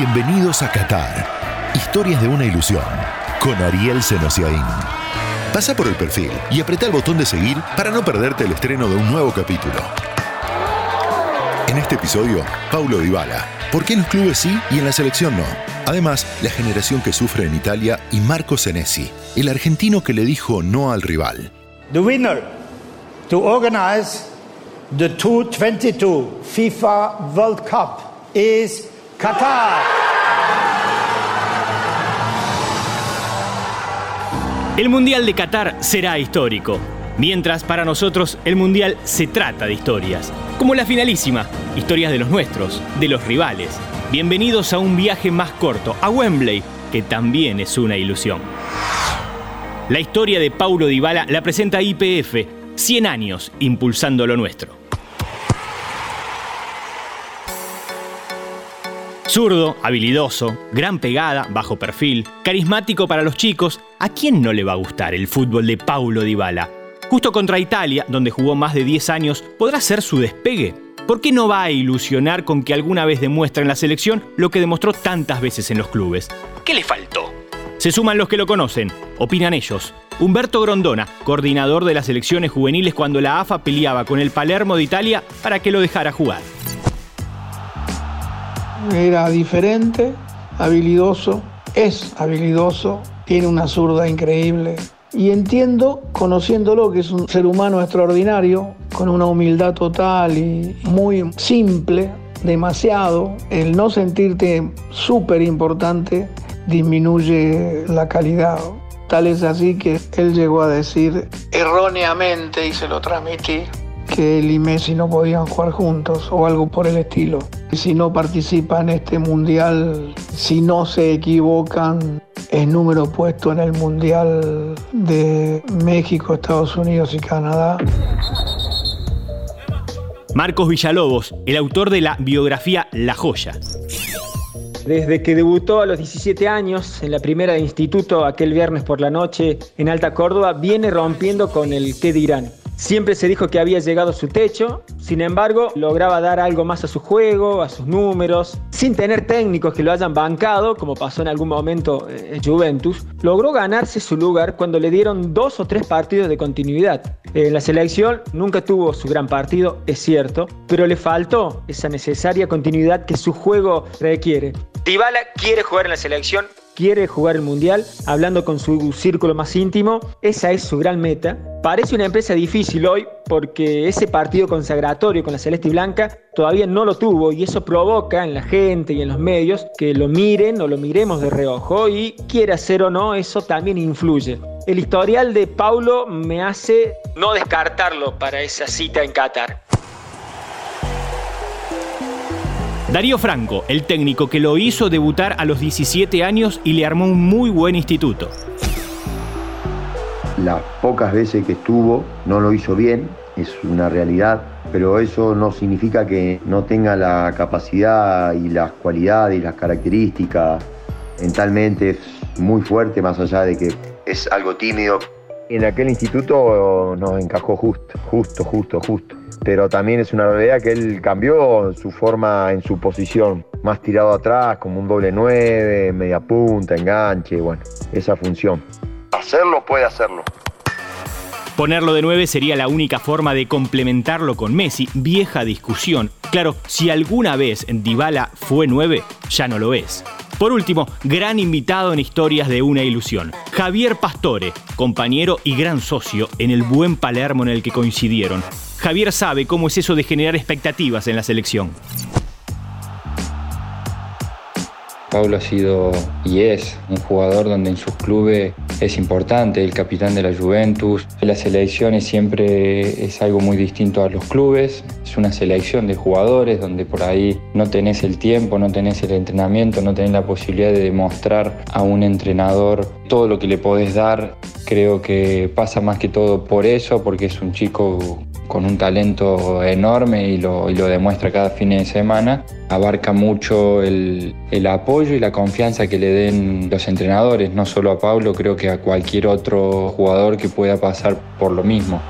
Bienvenidos a Qatar. Historias de una ilusión. Con Ariel Senosiaín. Pasa por el perfil y apreta el botón de seguir para no perderte el estreno de un nuevo capítulo. En este episodio, Paulo Dybala. ¿Por qué en los clubes sí y en la selección no? Además, la generación que sufre en Italia y Marco Senesi, el argentino que le dijo no al rival. The winner to organize the 2022 FIFA World Cup is Qatar. El Mundial de Qatar será histórico. Mientras para nosotros el Mundial se trata de historias. Como la finalísima, historias de los nuestros, de los rivales. Bienvenidos a un viaje más corto, a Wembley, que también es una ilusión. La historia de Paulo Dybala la presenta IPF, 100 años impulsando lo nuestro. Zurdo, habilidoso, gran pegada, bajo perfil, carismático para los chicos, ¿a quién no le va a gustar el fútbol de Paulo Dybala? Justo contra Italia, donde jugó más de 10 años, ¿podrá ser su despegue? ¿Por qué no va a ilusionar con que alguna vez demuestre en la selección lo que demostró tantas veces en los clubes? ¿Qué le faltó? Se suman los que lo conocen, opinan ellos. Humberto Grondona, coordinador de las selecciones juveniles cuando la AFA peleaba con el Palermo de Italia para que lo dejara jugar. Era diferente, habilidoso, es habilidoso, tiene una zurda increíble. Y entiendo, conociéndolo, que es un ser humano extraordinario, con una humildad total y muy simple, demasiado. El no sentirte súper importante disminuye la calidad. Tal es así que él llegó a decir erróneamente, y se lo transmití, que él y Messi no podían jugar juntos o algo por el estilo. Si no participan en este mundial, si no se equivocan, es número puesto en el mundial de México, Estados Unidos y Canadá. Marcos Villalobos, el autor de la biografía La Joya. Desde que debutó a los 17 años en la primera de instituto aquel viernes por la noche en Alta Córdoba, viene rompiendo con el qué dirán. Siempre se dijo que había llegado a su techo, sin embargo, lograba dar algo más a su juego, a sus números, sin tener técnicos que lo hayan bancado, como pasó en algún momento en Juventus, logró ganarse su lugar cuando le dieron dos o tres partidos de continuidad. En la selección nunca tuvo su gran partido, es cierto, pero le faltó esa necesaria continuidad que su juego requiere. Dybala quiere jugar en la selección, quiere jugar el Mundial, hablando con su círculo más íntimo, esa es su gran meta. Parece una empresa difícil hoy porque ese partido consagratorio con la Celeste y Blanca todavía no lo tuvo y eso provoca en la gente y en los medios que lo miren o lo miremos de reojo y quiera ser o no, eso también influye. El historial de Paulo me hace no descartarlo para esa cita en Qatar. Darío Franco, el técnico que lo hizo debutar a los 17 años y le armó un muy buen instituto. Las pocas veces que estuvo no lo hizo bien, es una realidad, pero eso no significa que no tenga la capacidad y las cualidades y las características. Mentalmente es muy fuerte, más allá de que es algo tímido. En aquel instituto nos encajó justo, justo, justo, justo pero también es una realidad que él cambió su forma en su posición, más tirado atrás, como un doble nueve, media punta, enganche, bueno, esa función. Hacerlo puede hacerlo. Ponerlo de 9 sería la única forma de complementarlo con Messi, vieja discusión. Claro, si alguna vez Dybala fue 9, ya no lo es. Por último, gran invitado en Historias de una Ilusión, Javier Pastore, compañero y gran socio en el buen Palermo en el que coincidieron. Javier sabe cómo es eso de generar expectativas en la selección. Pablo ha sido y es un jugador donde en sus clubes es importante, el capitán de la Juventus. La selección siempre es algo muy distinto a los clubes, es una selección de jugadores donde por ahí no tenés el tiempo, no tenés el entrenamiento, no tenés la posibilidad de demostrar a un entrenador todo lo que le podés dar. Creo que pasa más que todo por eso, porque es un chico con un talento enorme y lo, demuestra cada fin de semana, abarca mucho el, el, apoyo y la confianza que le den los entrenadores, no solo a Pablo, creo que a cualquier otro jugador que pueda pasar por lo mismo.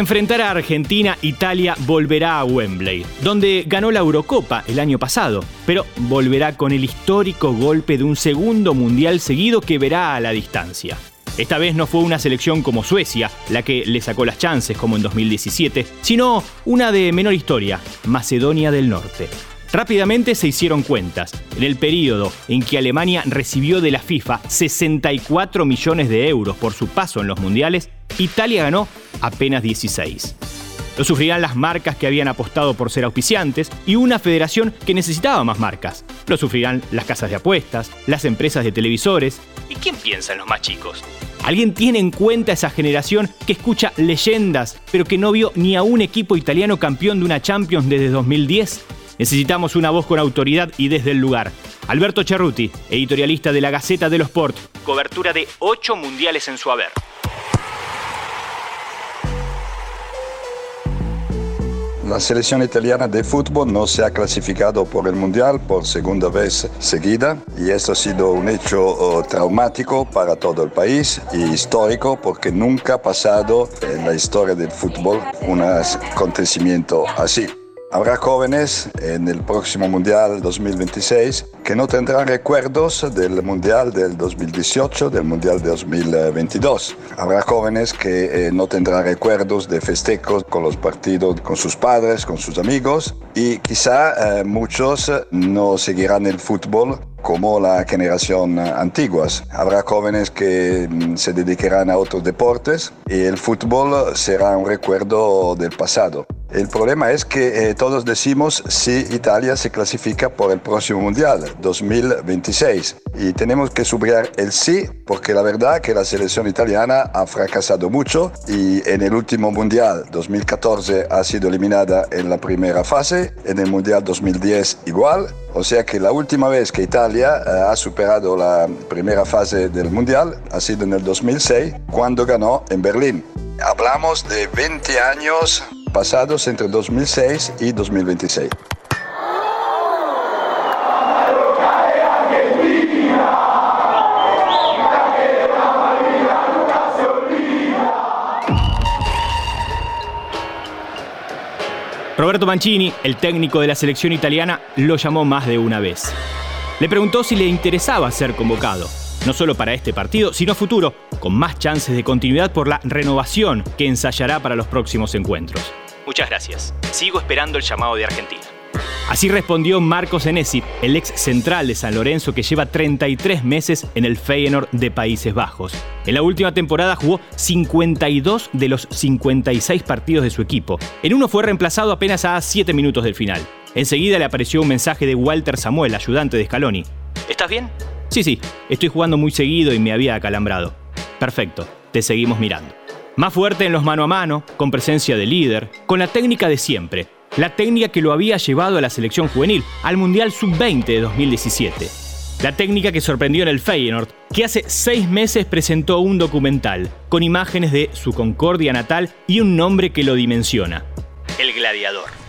Enfrentar a Argentina, Italia volverá a Wembley, donde ganó la Eurocopa el año pasado, pero volverá con el histórico golpe de un segundo mundial seguido que verá a la distancia. Esta vez no fue una selección como Suecia, la que le sacó las chances como en 2017, sino una de menor historia, Macedonia del Norte. Rápidamente se hicieron cuentas. En el periodo en que Alemania recibió de la FIFA 64 millones de euros por su paso en los mundiales, Italia ganó apenas 16. Lo sufrirán las marcas que habían apostado por ser auspiciantes y una federación que necesitaba más marcas. Lo sufrirán las casas de apuestas, las empresas de televisores. ¿Y quién piensa en los más chicos? ¿Alguien tiene en cuenta esa generación que escucha leyendas, pero que no vio ni a un equipo italiano campeón de una Champions desde 2010? Necesitamos una voz con autoridad y desde el lugar. Alberto Cerruti, editorialista de la Gaceta de los Sport, cobertura de ocho mundiales en su haber. La selección italiana de fútbol no se ha clasificado por el Mundial por segunda vez seguida y esto ha sido un hecho oh, traumático para todo el país y histórico porque nunca ha pasado en la historia del fútbol un acontecimiento así. Habrá jóvenes en el próximo Mundial 2026 que no tendrán recuerdos del Mundial del 2018, del Mundial de 2022. Habrá jóvenes que eh, no tendrán recuerdos de festejos con los partidos, con sus padres, con sus amigos y quizá eh, muchos no seguirán el fútbol como la generación antigua. Habrá jóvenes que mm, se dedicarán a otros deportes y el fútbol será un recuerdo del pasado. El problema es que eh, todos decimos si Italia se clasifica por el próximo Mundial 2026 y tenemos que subrayar el sí porque la verdad que la selección italiana ha fracasado mucho y en el último Mundial 2014 ha sido eliminada en la primera fase, en el Mundial 2010 igual, o sea que la última vez que Italia eh, ha superado la primera fase del Mundial ha sido en el 2006 cuando ganó en Berlín. Hablamos de 20 años pasados entre 2006 y 2026. Roberto Mancini, el técnico de la selección italiana, lo llamó más de una vez. Le preguntó si le interesaba ser convocado, no solo para este partido, sino futuro, con más chances de continuidad por la renovación que ensayará para los próximos encuentros. Muchas gracias. Sigo esperando el llamado de Argentina. Así respondió Marcos Enesi, el ex central de San Lorenzo que lleva 33 meses en el Feyenoord de Países Bajos. En la última temporada jugó 52 de los 56 partidos de su equipo. En uno fue reemplazado apenas a 7 minutos del final. Enseguida le apareció un mensaje de Walter Samuel, ayudante de Scaloni. ¿Estás bien? Sí, sí, estoy jugando muy seguido y me había acalambrado. Perfecto, te seguimos mirando. Más fuerte en los mano a mano, con presencia de líder, con la técnica de siempre, la técnica que lo había llevado a la selección juvenil, al Mundial Sub-20 de 2017. La técnica que sorprendió en el Feyenoord, que hace seis meses presentó un documental con imágenes de su Concordia natal y un nombre que lo dimensiona: El Gladiador.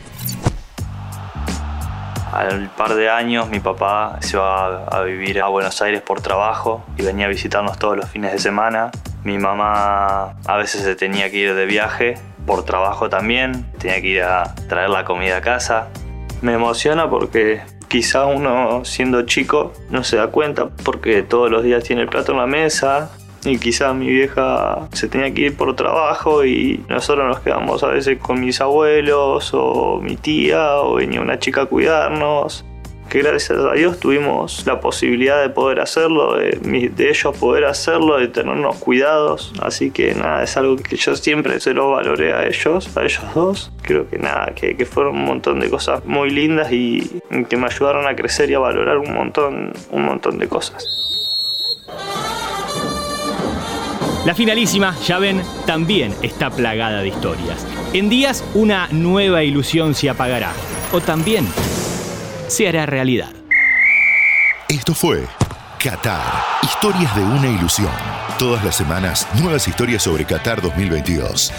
Al par de años mi papá se va a vivir a Buenos Aires por trabajo y venía a visitarnos todos los fines de semana. Mi mamá a veces se tenía que ir de viaje por trabajo también, tenía que ir a traer la comida a casa. Me emociona porque quizá uno siendo chico no se da cuenta porque todos los días tiene el plato en la mesa y quizá mi vieja se tenía que ir por trabajo y nosotros nos quedamos a veces con mis abuelos o mi tía o venía una chica a cuidarnos que gracias a Dios tuvimos la posibilidad de poder hacerlo, de, ellos poder hacerlo, de tenernos cuidados. Así que nada, es algo que yo siempre se lo valoré a ellos, a ellos dos. Creo que nada, que, que fueron un montón de cosas muy lindas y que me ayudaron a crecer y a valorar un montón, un montón de cosas. La finalísima, ya ven, también está plagada de historias. En días una nueva ilusión se apagará. O también se hará realidad. Esto fue Qatar, historias de una ilusión. Todas las semanas, nuevas historias sobre Qatar 2022.